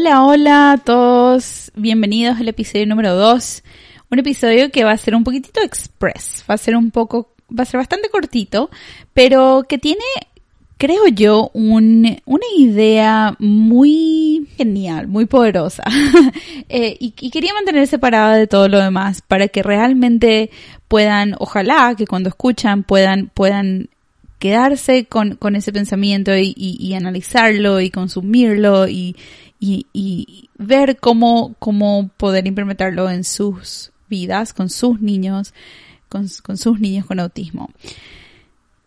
Hola, hola a todos. Bienvenidos al episodio número 2. Un episodio que va a ser un poquitito express. Va a ser un poco, va a ser bastante cortito, pero que tiene, creo yo, un, una idea muy genial, muy poderosa. eh, y, quería mantener separada de todo lo demás para que realmente puedan, ojalá que cuando escuchan puedan, puedan quedarse con, con ese pensamiento y, y, y analizarlo y consumirlo y, y, y ver cómo, cómo poder implementarlo en sus vidas, con sus niños, con, con sus niños con autismo.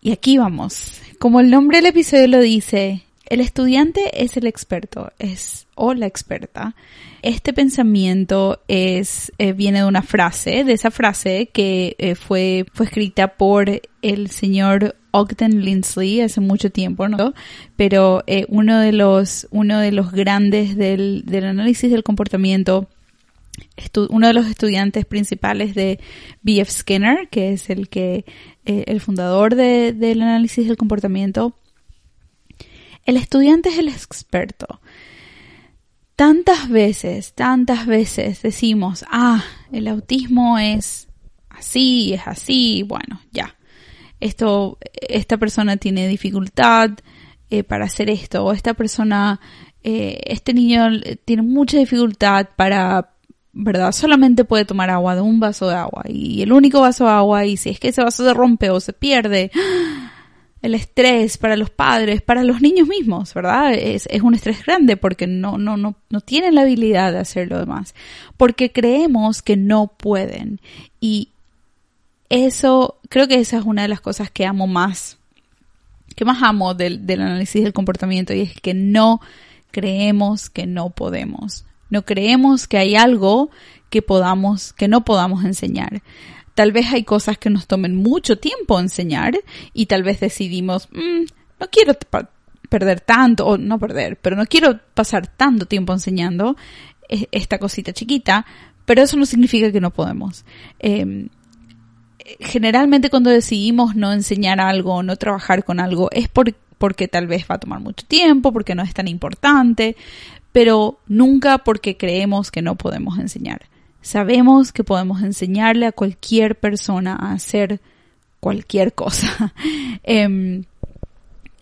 Y aquí vamos. Como el nombre del episodio lo dice, el estudiante es el experto, es o la experta. Este pensamiento es eh, viene de una frase, de esa frase que eh, fue fue escrita por el señor Ogden Lindsley hace mucho tiempo, ¿no? Pero eh, uno de los uno de los grandes del, del análisis del comportamiento uno de los estudiantes principales de B.F. Skinner, que es el que eh, el fundador de, del análisis del comportamiento. El estudiante es el experto. Tantas veces, tantas veces decimos, ah, el autismo es así, es así, bueno, ya. Esto, esta persona tiene dificultad eh, para hacer esto, o esta persona, eh, este niño tiene mucha dificultad para, ¿verdad? Solamente puede tomar agua de un vaso de agua y el único vaso de agua y si es que ese vaso se rompe o se pierde, el estrés para los padres, para los niños mismos, ¿verdad? Es, es un estrés grande porque no, no, no, no tienen la habilidad de hacer lo demás, porque creemos que no pueden y eso, creo que esa es una de las cosas que amo más, que más amo del, del análisis del comportamiento y es que no creemos que no podemos. No creemos que hay algo que podamos, que no podamos enseñar. Tal vez hay cosas que nos tomen mucho tiempo enseñar y tal vez decidimos, mmm, no quiero perder tanto, o no perder, pero no quiero pasar tanto tiempo enseñando esta cosita chiquita, pero eso no significa que no podemos. Eh, generalmente cuando decidimos no enseñar algo, no trabajar con algo, es por, porque tal vez va a tomar mucho tiempo, porque no es tan importante, pero nunca porque creemos que no podemos enseñar. Sabemos que podemos enseñarle a cualquier persona a hacer cualquier cosa. eh,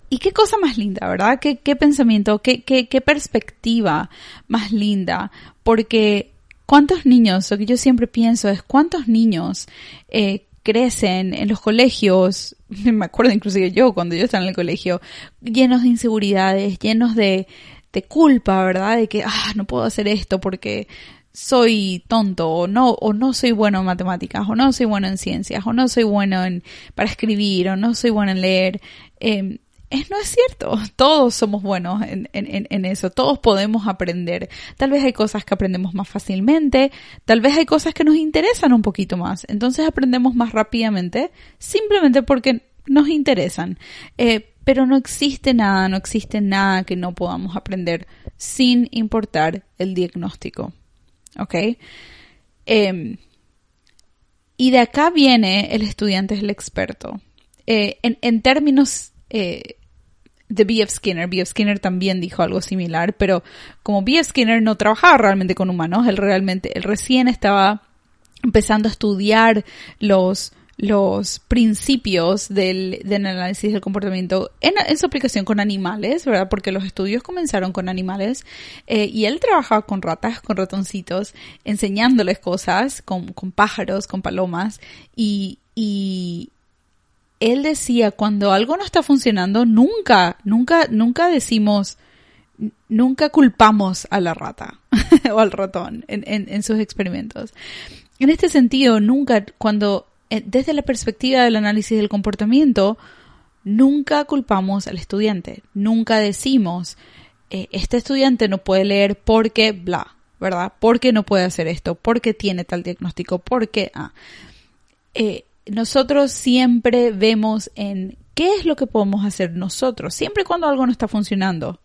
y qué cosa más linda, ¿verdad? Qué, qué pensamiento, qué, qué, qué perspectiva más linda, porque ¿cuántos niños, lo que yo siempre pienso es cuántos niños eh, crecen en los colegios, me acuerdo inclusive yo cuando yo estaba en el colegio, llenos de inseguridades, llenos de, de culpa, ¿verdad? De que, ah, no puedo hacer esto porque soy tonto o no o no soy bueno en matemáticas o no soy bueno en ciencias o no soy bueno en para escribir o no soy bueno en leer eh, es, no es cierto, todos somos buenos en, en, en, eso, todos podemos aprender. Tal vez hay cosas que aprendemos más fácilmente, tal vez hay cosas que nos interesan un poquito más, entonces aprendemos más rápidamente simplemente porque nos interesan. Eh, pero no existe nada, no existe nada que no podamos aprender sin importar el diagnóstico. ¿Ok? Eh, y de acá viene el estudiante es el experto. Eh, en, en, términos eh, de B.F. Skinner. B.F. Skinner también dijo algo similar, pero como B.F. Skinner no trabajaba realmente con humanos, él realmente, él recién estaba empezando a estudiar los, los principios del, del análisis del comportamiento en, su aplicación con animales, ¿verdad? Porque los estudios comenzaron con animales eh, y él trabajaba con ratas, con ratoncitos, enseñándoles cosas, con, con pájaros, con palomas y, y, él decía, cuando algo no está funcionando, nunca, nunca, nunca decimos, nunca culpamos a la rata o al ratón en, en, sus experimentos. En este sentido, nunca, cuando, desde la perspectiva del análisis del comportamiento, nunca culpamos al estudiante, nunca decimos, eh, este estudiante no puede leer porque bla, ¿verdad? Porque no puede hacer esto, porque tiene tal diagnóstico, porque, ah. Eh, nosotros siempre vemos en qué es lo que podemos hacer nosotros, siempre cuando algo no está funcionando.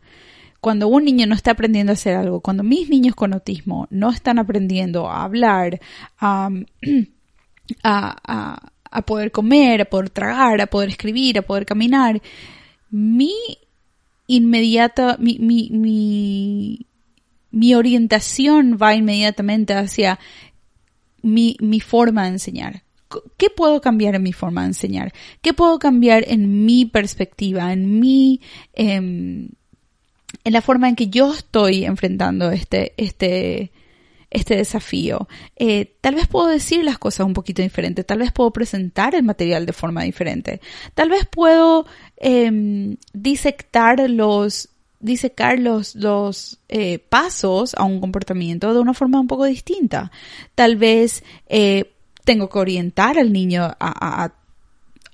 Cuando un niño no está aprendiendo a hacer algo, cuando mis niños con autismo no están aprendiendo a hablar, a, a, a, poder comer, a poder tragar, a poder escribir, a poder caminar, mi inmediata, mi, mi, mi, mi orientación va inmediatamente hacia mi, mi forma de enseñar. ¿Qué puedo cambiar en mi forma de enseñar? ¿Qué puedo cambiar en mi perspectiva, en mi, em, en la forma en que yo estoy enfrentando este, este, este desafío. Eh, tal vez puedo decir las cosas un poquito diferente, tal vez puedo presentar el material de forma diferente, tal vez puedo em, disectar los disecar los, los eh, pasos a un comportamiento de una forma un poco distinta. Tal vez eh, tengo que orientar al niño a,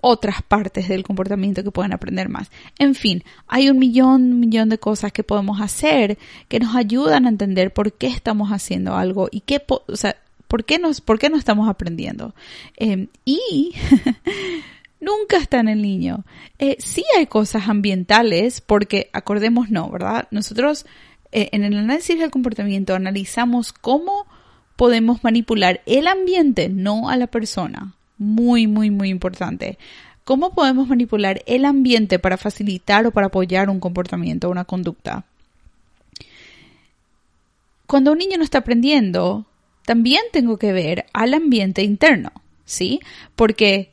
otras partes del comportamiento que puedan aprender más. En fin, hay un millón, millón de cosas que podemos hacer que nos ayudan a entender por qué estamos haciendo algo y qué, o sea, por qué nos, por qué no estamos aprendiendo. Em, y nunca está en el niño. Eh, sí hay cosas ambientales, porque acordemos no, ¿verdad? Nosotros eh, en el análisis del comportamiento analizamos cómo podemos manipular el ambiente, no a la persona. Muy, muy, muy importante. ¿Cómo podemos manipular el ambiente para facilitar o para apoyar un comportamiento o una conducta? Cuando un niño no está aprendiendo, también tengo que ver al ambiente interno, ¿sí? Porque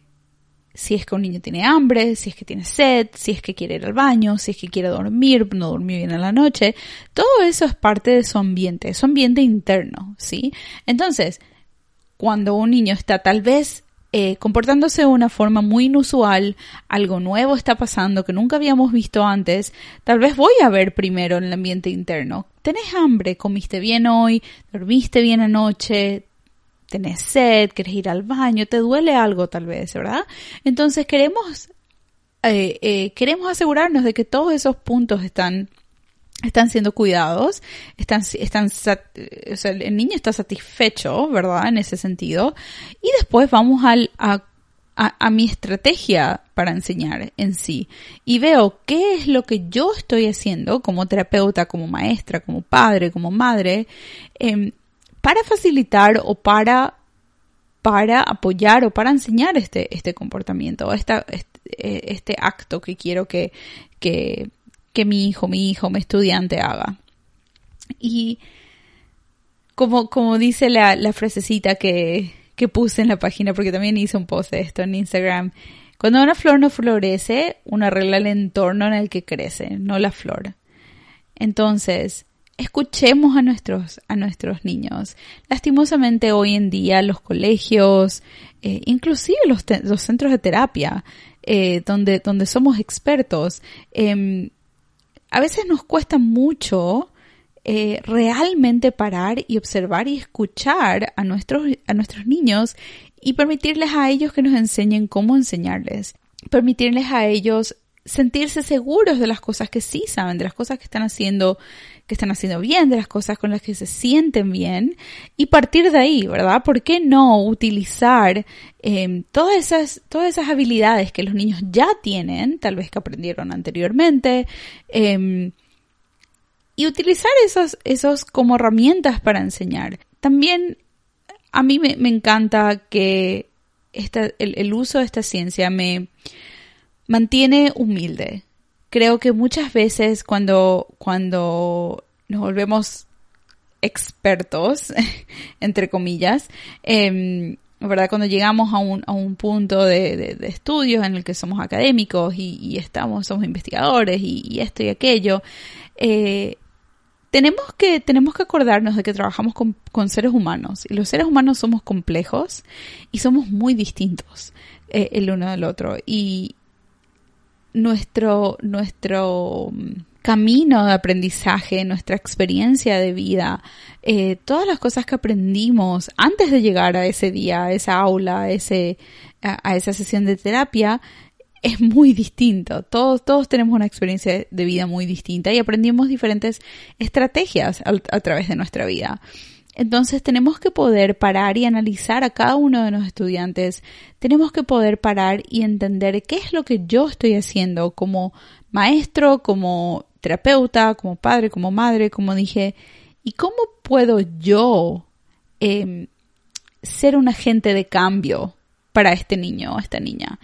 si es que un niño tiene hambre, si es que tiene sed, si es que quiere ir al baño, si es que quiere dormir, no dormir bien en la noche, todo eso es parte de su ambiente, su ambiente interno, ¿sí? Entonces, cuando un niño está tal vez eh, comportándose de una forma muy inusual, algo nuevo está pasando que nunca habíamos visto antes, tal vez voy a ver primero en el ambiente interno. ¿Tenés hambre? ¿Comiste bien hoy? ¿Dormiste bien anoche? Tenés sed, querés ir al baño, te duele algo tal vez, ¿verdad? Entonces queremos, eh, eh, queremos asegurarnos de que todos esos puntos están están siendo cuidados, están, están, o sea, el niño está satisfecho, ¿verdad? En ese sentido. Y después vamos al, a, a, a, mi estrategia para enseñar en sí. Y veo qué es lo que yo estoy haciendo como terapeuta, como maestra, como padre, como madre, eh, para facilitar o para, para apoyar o para enseñar este, este comportamiento, esta, este, este acto que quiero que, que, que mi hijo, mi hijo, mi estudiante haga. Y como, como dice la, la frasecita que, que puse en la página, porque también hice un post de esto en Instagram, cuando una flor no florece, una arregla el entorno en el que crece, no la flor. Entonces, escuchemos a nuestros, a nuestros niños. Lastimosamente hoy en día los colegios, eh, inclusive los, los, centros de terapia, eh, donde, donde somos expertos, em, a veces nos cuesta mucho eh, realmente parar y observar y escuchar a nuestros, a nuestros niños y permitirles a ellos que nos enseñen cómo enseñarles, permitirles a ellos sentirse seguros de las cosas que sí saben, de las cosas que están haciendo, que están haciendo bien, de las cosas con las que se sienten bien y partir de ahí, ¿verdad? ¿Por qué no utilizar em, todas esas, todas esas habilidades que los niños ya tienen, tal vez que aprendieron anteriormente, em, y utilizar esos, esos como herramientas para enseñar? También a mí me, encanta que esta, el uso de esta ciencia me mantiene humilde. Creo que muchas veces cuando, cuando nos volvemos expertos, entre comillas, eh, ¿verdad? Cuando llegamos a un, a un punto de, de, estudios en el que somos académicos y, estamos, somos investigadores y, esto y aquello, eh, tenemos que, tenemos que acordarnos de que trabajamos con, con, seres humanos y los seres humanos somos complejos y somos muy distintos eh, el uno del otro y, nuestro, nuestro mm, camino de aprendizaje, nuestra experiencia de vida, eh, todas las cosas que aprendimos antes de llegar a ese día, a esa aula, a, ese, a, esa sesión de terapia, es muy distinto. Todos, todos tenemos una experiencia de vida muy distinta y aprendimos diferentes estrategias a través de nuestra vida. Entonces tenemos que poder parar y analizar a cada uno de los estudiantes. Tenemos que poder parar y entender qué es lo que yo estoy haciendo como maestro, como terapeuta, como padre, como madre, como dije, y cómo puedo yo em, ser un agente de cambio para este niño o esta niña.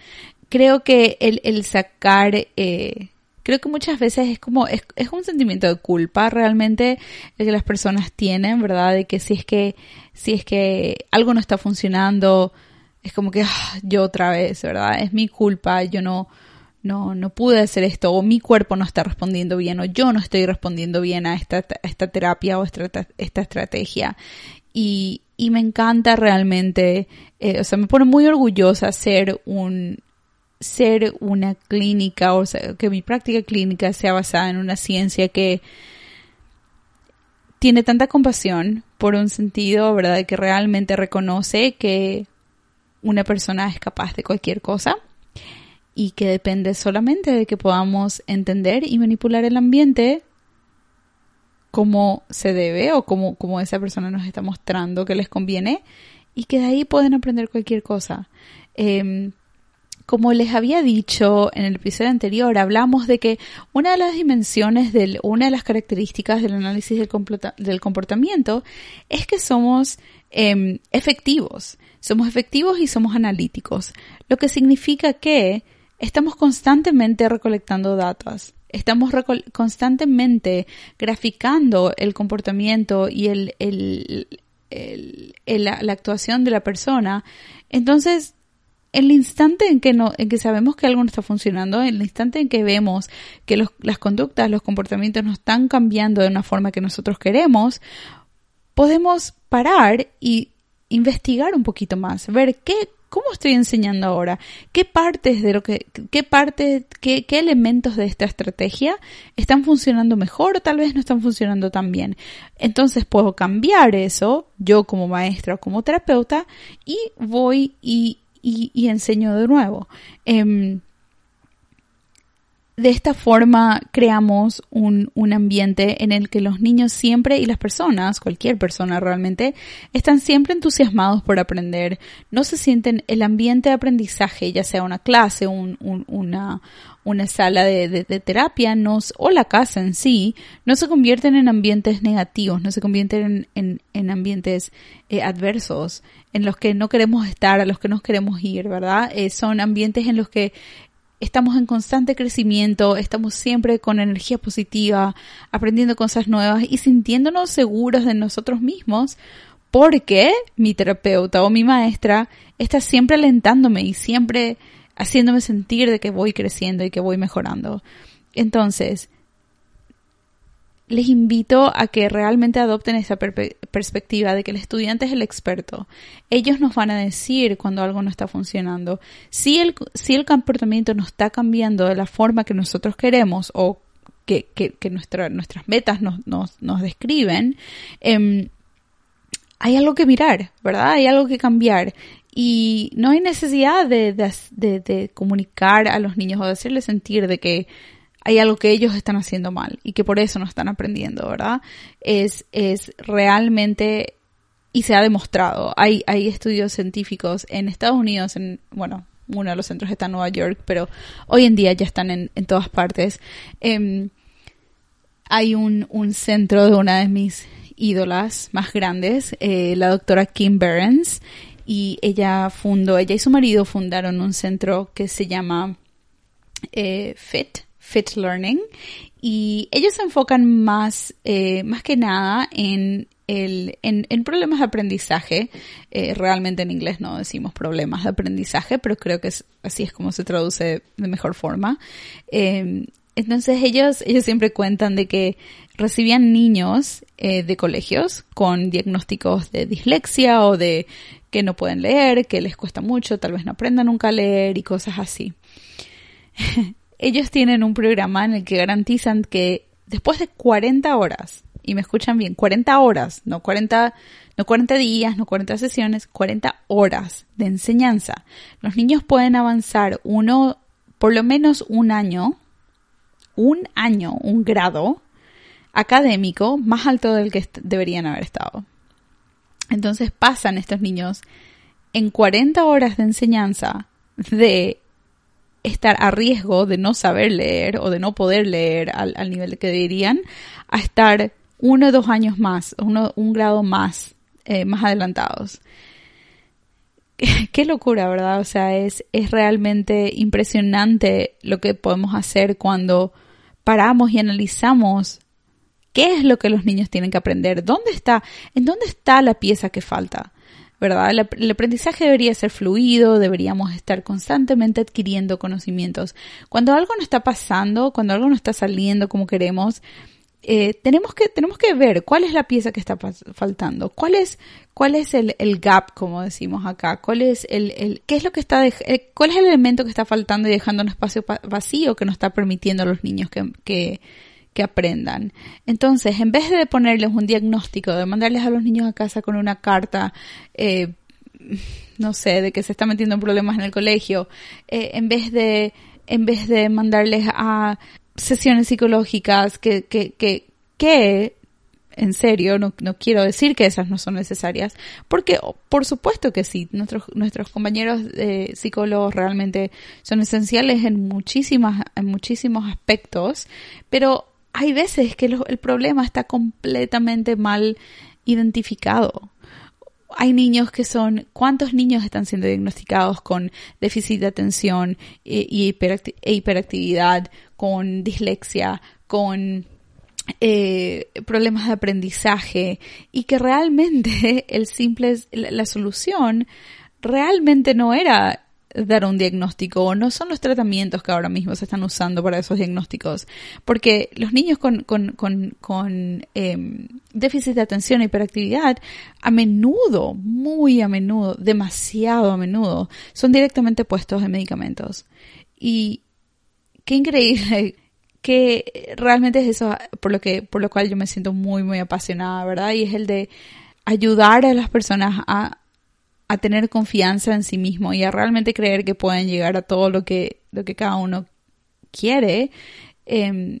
Creo que el, sacar, eh, creo que muchas veces es como, es, es un sentimiento de culpa realmente el que las personas tienen, ¿verdad? De que si es que, si es que algo no está funcionando, es como que ah, yo otra vez, ¿verdad? Es mi culpa, yo no, no, no pude hacer esto, o mi cuerpo no está respondiendo bien, o yo no estoy respondiendo bien a esta, esta terapia o esta, esta estrategia. Y, y me encanta realmente, eh, o sea, me pone muy orgullosa ser un ser una clínica, o sea, que mi práctica clínica sea basada en una ciencia que tiene tanta compasión por un sentido, ¿verdad?, que realmente reconoce que una persona es capaz de cualquier cosa y que depende solamente de que podamos entender y manipular el ambiente como se debe o como, como esa persona nos está mostrando que les conviene y que de ahí pueden aprender cualquier cosa. Em, como les había dicho en el episodio anterior, hablamos de que una de las dimensiones, del, una de las características del análisis del, del comportamiento es que somos em, efectivos. Somos efectivos y somos analíticos, lo que significa que estamos constantemente recolectando datos. Estamos constantemente graficando el comportamiento y el, la, actuación de la persona. Entonces, en el instante en que, no, en que sabemos que algo no está funcionando, en el instante en que vemos que las conductas, los comportamientos no están cambiando de una forma que nosotros queremos, podemos parar y investigar un poquito más, ver qué, cómo estoy enseñando ahora, qué partes de lo que, qué partes, qué, qué elementos de esta estrategia están funcionando mejor o tal vez no están funcionando tan bien. Entonces puedo cambiar eso, yo como maestra o como terapeuta, y voy y, y, enseño de nuevo. Em, de esta forma creamos un, un, ambiente en el que los niños siempre y las personas, cualquier persona realmente, están siempre entusiasmados por aprender. No se sienten el ambiente de aprendizaje, ya sea una clase, un, una, una sala de, terapia, nos, o la casa en sí, no se convierten en ambientes negativos, no se convierten en, en, ambientes eh, adversos, en los que no queremos estar, a los que no queremos ir, ¿verdad? Eh, son ambientes en los que estamos en constante crecimiento, estamos siempre con energía positiva, aprendiendo cosas nuevas y sintiéndonos seguros de nosotros mismos porque mi terapeuta o mi maestra está siempre alentándome y siempre haciéndome sentir de que voy creciendo y que voy mejorando. Entonces, les invito a que realmente adopten esa perspectiva de que el estudiante es el experto. Ellos nos van a decir cuando algo no está funcionando. Si el, si el comportamiento no está cambiando de la forma que nosotros queremos o que, que, nuestras metas nos, nos, describen, em, hay algo que mirar, ¿verdad? Hay algo que cambiar. Y no hay necesidad de, de, de comunicar a los niños o de hacerles sentir de que hay algo que ellos están haciendo mal y que por eso no están aprendiendo, ¿verdad? Es, es realmente, y se ha demostrado, hay, hay estudios científicos en Estados Unidos, en, bueno, uno de los centros está en Nueva York, pero hoy en día ya están en, en todas partes. Em, hay un, un centro de una de mis ídolas más grandes, eh, la doctora Kim Behrens, y ella fundó, ella y su marido fundaron un centro que se llama eh, FIT, Fit Learning y ellos se enfocan más, eh, más que nada en, el, en, problemas de aprendizaje. Eh, realmente en inglés no decimos problemas de aprendizaje, pero creo que así es como se traduce de mejor forma. Em, entonces ellos, ellos siempre cuentan de que recibían niños eh, de colegios con diagnósticos de dislexia o de que no pueden leer, que les cuesta mucho, tal vez no aprendan nunca a leer y cosas así. ellos tienen un programa en el que garantizan que después de 40 horas, y me escuchan bien, 40 horas, no 40, no 40 días, no 40 sesiones, 40 horas de enseñanza, los niños pueden avanzar uno, por lo menos un año, un año, un grado académico más alto del que deberían haber estado. Entonces pasan estos niños en 40 horas de enseñanza de estar a riesgo de no saber leer o de no poder leer al, nivel que deberían, a estar uno o dos años más, uno, un grado más, eh, más adelantados. Qué locura, ¿verdad? O sea, es, es realmente impresionante lo que podemos hacer cuando paramos y analizamos qué es lo que los niños tienen que aprender, dónde está, en dónde está la pieza que falta. ¿Verdad? El, aprendizaje debería ser fluido, deberíamos estar constantemente adquiriendo conocimientos. Cuando algo no está pasando, cuando algo no está saliendo como queremos, eh, tenemos, que, tenemos que ver cuál es la pieza que está faltando, cuál es, cuál es el, gap, como decimos acá, cuál es el, el qué es lo que está, eh, cuál es el elemento que está faltando y dejando un espacio vacío que no está permitiendo a los niños que, que que aprendan. Entonces, en vez de ponerles un diagnóstico, de mandarles a los niños a casa con una carta, eh, no sé, de que se está metiendo en problemas en el colegio, eh, en vez de, en vez de mandarles a sesiones psicológicas que, que, que, que en serio, no, no, quiero decir que esas no son necesarias, porque por supuesto que sí, nuestros, nuestros compañeros psicólogos realmente son esenciales en muchísimas, en muchísimos aspectos, pero hay veces que el problema está completamente mal identificado. Hay niños que son, ¿cuántos niños están siendo diagnosticados con déficit de atención e, e hiperactividad, con dislexia, con eh, problemas de aprendizaje y que realmente el simple, la solución realmente no era dar un diagnóstico o no son los tratamientos que ahora mismo se están usando para esos diagnósticos. Porque los niños con, con, con, con em, déficit de atención e hiperactividad, a menudo, muy a menudo, demasiado a menudo, son directamente puestos en medicamentos. Y qué increíble que realmente es eso por lo que, por lo cual yo me siento muy, muy apasionada, ¿verdad? Y es el de ayudar a las personas a a tener confianza en sí mismo y a realmente creer que pueden llegar a todo lo que, lo que cada uno quiere, em,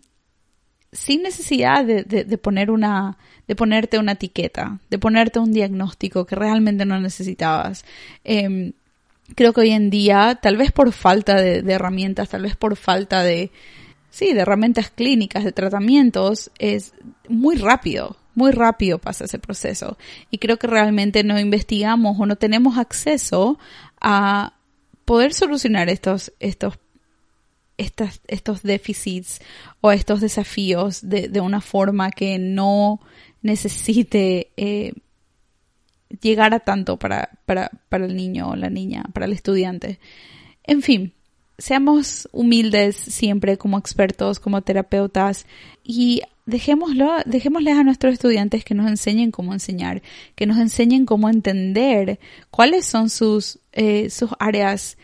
sin necesidad de, de, poner una, de ponerte una etiqueta, de ponerte un diagnóstico que realmente no necesitabas. Em, creo que hoy en día, tal vez por falta de, de, herramientas, tal vez por falta de, sí, de herramientas clínicas, de tratamientos, es muy rápido muy rápido pasa ese proceso y creo que realmente no investigamos o no tenemos acceso a poder solucionar estos, estos, estas, estos déficits o estos desafíos de, una forma que no necesite eh, llegar a tanto para, para, para el niño o la niña, para el estudiante. En fin, seamos humildes siempre como expertos, como terapeutas y dejémoslo, dejémosles a nuestros estudiantes que nos enseñen cómo enseñar, que nos enseñen cómo entender cuáles son sus, eh, sus áreas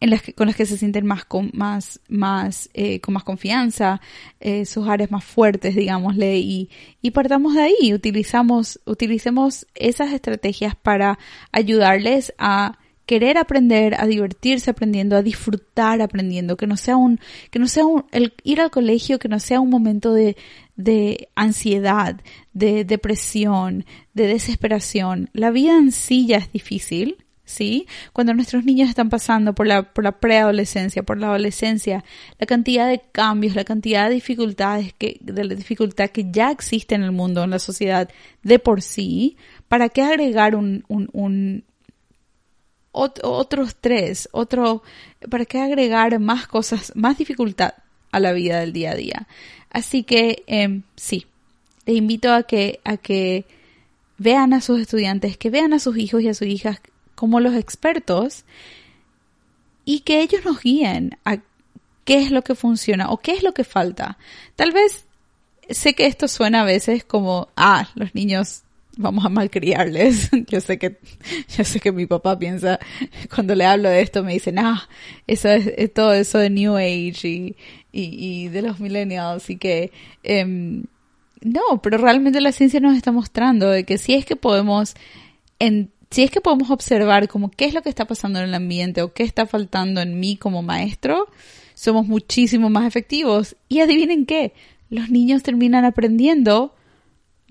en las que, con las que se sienten más con más más eh, con más confianza eh, sus áreas más fuertes digámosle y, y partamos de ahí. Utilizamos utilicemos esas estrategias para ayudarles a querer aprender, a divertirse aprendiendo, a disfrutar aprendiendo, que no sea un, que no sea un, el ir al colegio, que no sea un momento de, de ansiedad, de depresión, de desesperación. La vida en sí ya es difícil, ¿sí? Cuando nuestros niños están pasando por la, por la preadolescencia, por la adolescencia, la cantidad de cambios, la cantidad de dificultades que, de la dificultad que ya existe en el mundo, en la sociedad de por sí, ¿para qué agregar un, un, un otros tres, otro, ¿para qué agregar más cosas, más dificultad a la vida del día a día? Así que eh, sí, les invito a que, a que vean a sus estudiantes, que vean a sus hijos y a sus hijas como los expertos y que ellos nos guíen a qué es lo que funciona o qué es lo que falta. Tal vez sé que esto suena a veces como, ah, los niños vamos a malcriarles. Yo sé que, yo sé que mi papá piensa, cuando le hablo de esto me dice, ah, eso es, todo eso de New Age y, y, de los millennials y que, em, no, pero realmente la ciencia nos está mostrando de que si es que podemos, si es que podemos observar como qué es lo que está pasando en el ambiente o qué está faltando en mí como maestro, somos muchísimo más efectivos. Y adivinen qué, los niños terminan aprendiendo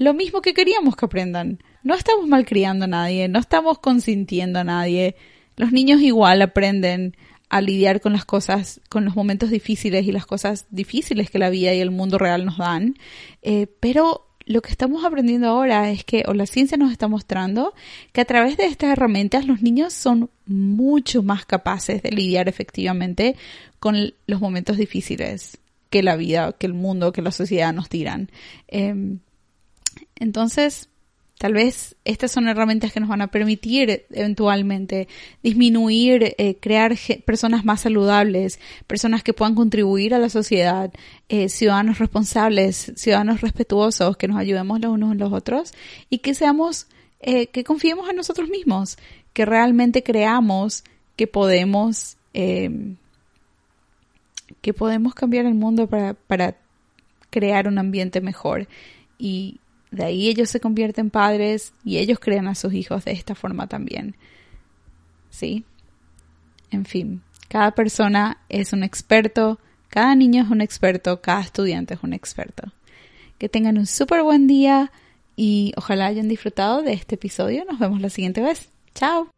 lo mismo que queríamos que aprendan. No estamos malcriando a nadie, no estamos consintiendo a nadie. Los niños igual aprenden a lidiar con las cosas, con los momentos difíciles y las cosas difíciles que la vida y el mundo real nos dan. Eh, pero lo que estamos aprendiendo ahora es que, o la ciencia nos está mostrando, que a través de estas herramientas los niños son mucho más capaces de lidiar efectivamente con los momentos difíciles que la vida, que el mundo, que la sociedad nos tiran. Em, entonces, Tal vez estas son herramientas que nos van a permitir eventualmente disminuir, eh, crear personas más saludables, personas que puedan contribuir a la sociedad, eh, ciudadanos responsables, ciudadanos respetuosos, que nos ayudemos los unos a los otros y que seamos, eh, que confiemos en nosotros mismos, que realmente creamos que podemos, em, que podemos cambiar el mundo para, para crear un ambiente mejor y de ahí ellos se convierten padres y ellos crean a sus hijos de esta forma también. ¿Sí? En fin, cada persona es un experto, cada niño es un experto, cada estudiante es un experto. Que tengan un súper buen día y ojalá hayan disfrutado de este episodio. Nos vemos la siguiente vez. Chao.